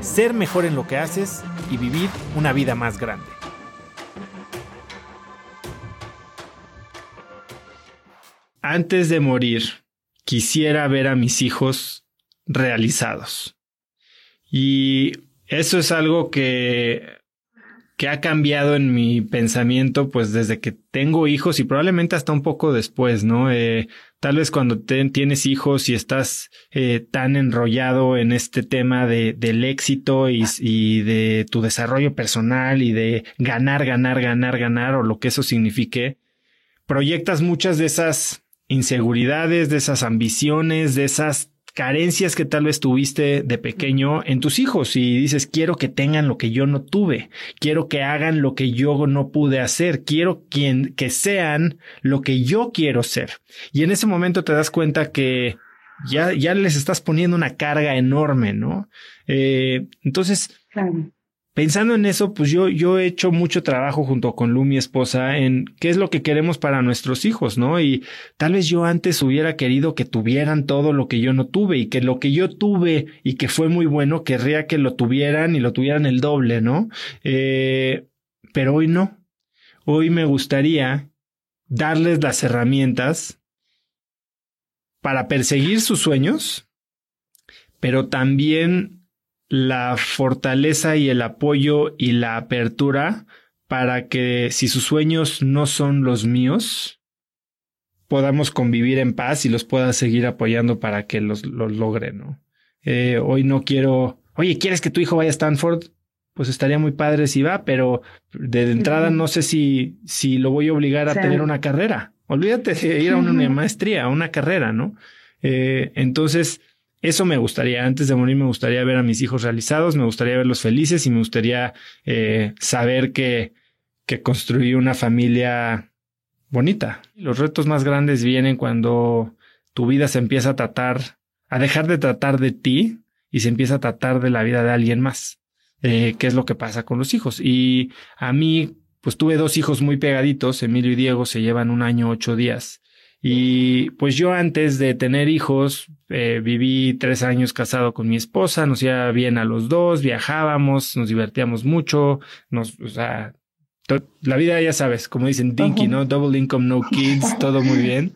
ser mejor en lo que haces y vivir una vida más grande. Antes de morir, quisiera ver a mis hijos realizados. Y eso es algo que que ha cambiado en mi pensamiento, pues desde que tengo hijos y probablemente hasta un poco después, ¿no? Eh, tal vez cuando tienes hijos y estás eh, tan enrollado en este tema de, del éxito y, de tu desarrollo personal y de ganar, ganar, ganar, ganar o lo que eso signifique, proyectas muchas de esas inseguridades, de esas ambiciones, de esas carencias que tal vez tuviste de pequeño en tus hijos y dices, quiero que tengan lo que yo no tuve, quiero que hagan lo que yo no pude hacer, quiero quien, que sean lo que yo quiero ser. Y en ese momento te das cuenta que ya, ya les estás poniendo una carga enorme, ¿no? Eh, entonces, Pensando en eso, pues yo, yo he hecho mucho trabajo junto con Lu, mi esposa, en qué es lo que queremos para nuestros hijos, ¿no? Y tal vez yo antes hubiera querido que tuvieran todo lo que yo no tuve y que lo que yo tuve y que fue muy bueno, querría que lo tuvieran y lo tuvieran el doble, ¿no? Eh, pero hoy no. Hoy me gustaría darles las herramientas para perseguir sus sueños, pero también la fortaleza y el apoyo y la apertura para que si sus sueños no son los míos, podamos convivir en paz y los pueda seguir apoyando para que los, los logren, ¿no? Eh, hoy no quiero, oye, ¿quieres que tu hijo vaya a Stanford? Pues estaría muy padre si va, pero de entrada no sé si, si lo voy a obligar a tener una carrera. Olvídate de ir a una maestría, a una carrera, ¿no? Eh, entonces, eso me gustaría, antes de morir me gustaría ver a mis hijos realizados, me gustaría verlos felices y me gustaría eh, saber que, que construí una familia bonita. Los retos más grandes vienen cuando tu vida se empieza a tratar, a dejar de tratar de ti y se empieza a tratar de la vida de alguien más, eh, que es lo que pasa con los hijos. Y a mí, pues tuve dos hijos muy pegaditos, Emilio y Diego se llevan un año, ocho días. Y pues yo antes de tener hijos, eh, viví tres años casado con mi esposa, nos iba bien a los dos, viajábamos, nos divertíamos mucho, nos, o sea, la vida ya sabes, como dicen, dinky, ¿no? Double income, no kids, todo muy bien.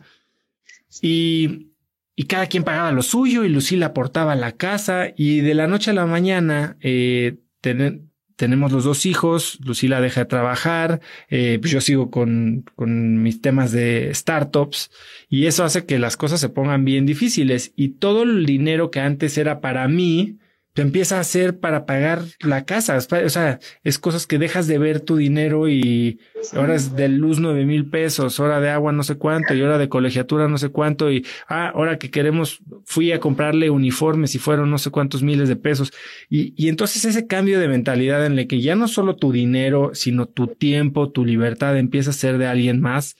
Y, y cada quien pagaba lo suyo y Lucila aportaba la casa y de la noche a la mañana, eh, tener, tenemos los dos hijos, Lucila deja de trabajar, eh, pues yo sigo con, con mis temas de startups y eso hace que las cosas se pongan bien difíciles. Y todo el dinero que antes era para mí, empieza a hacer para pagar la casa. O sea, es cosas que dejas de ver tu dinero y horas de luz nueve mil pesos, hora de agua no sé cuánto y hora de colegiatura no sé cuánto y ah, ahora que queremos, fui a comprarle uniformes y fueron no sé cuántos miles de pesos. Y, y entonces ese cambio de mentalidad en el que ya no solo tu dinero, sino tu tiempo, tu libertad empieza a ser de alguien más,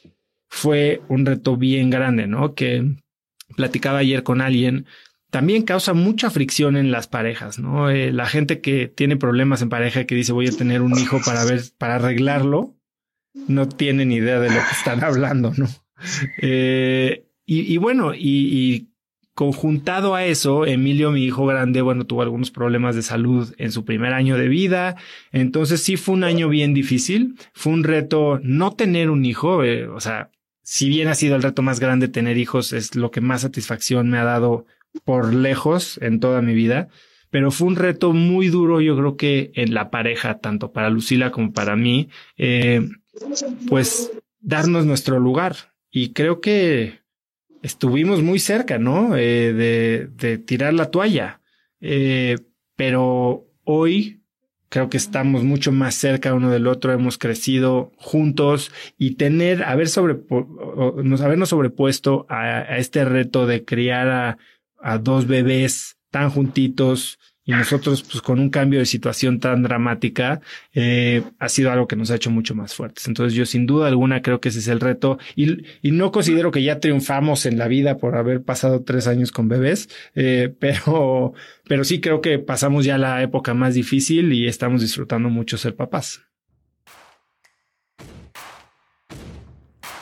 fue un reto bien grande, ¿no? Que platicaba ayer con alguien también causa mucha fricción en las parejas, ¿no? Eh, la gente que tiene problemas en pareja que dice voy a tener un hijo para ver, para arreglarlo, no tienen idea de lo que están hablando, ¿no? Eh, y, bueno, y, y, conjuntado a eso, Emilio, mi hijo grande, bueno, tuvo algunos problemas de salud en su primer año de vida. Entonces sí fue un año bien difícil. Fue un reto no tener un hijo. Eh, o sea, si bien ha sido el reto más grande tener hijos, es lo que más satisfacción me ha dado por lejos en toda mi vida, pero fue un reto muy duro, yo creo que en la pareja, tanto para Lucila como para mí, eh, pues darnos nuestro lugar. Y creo que estuvimos muy cerca, ¿no? Eh, de, tirar la toalla. Eh, pero hoy creo que estamos mucho más cerca uno del otro, hemos crecido juntos y tener, haber sobre, nos, habernos sobrepuesto a, a, este reto de criar a a dos bebés tan juntitos y nosotros, pues con un cambio de situación tan dramática, eh, ha sido algo que nos ha hecho mucho más fuertes. Entonces yo sin duda alguna creo que ese es el reto y, y no considero que ya triunfamos en la vida por haber pasado tres años con bebés, eh, pero, pero sí creo que pasamos ya la época más difícil y estamos disfrutando mucho ser papás.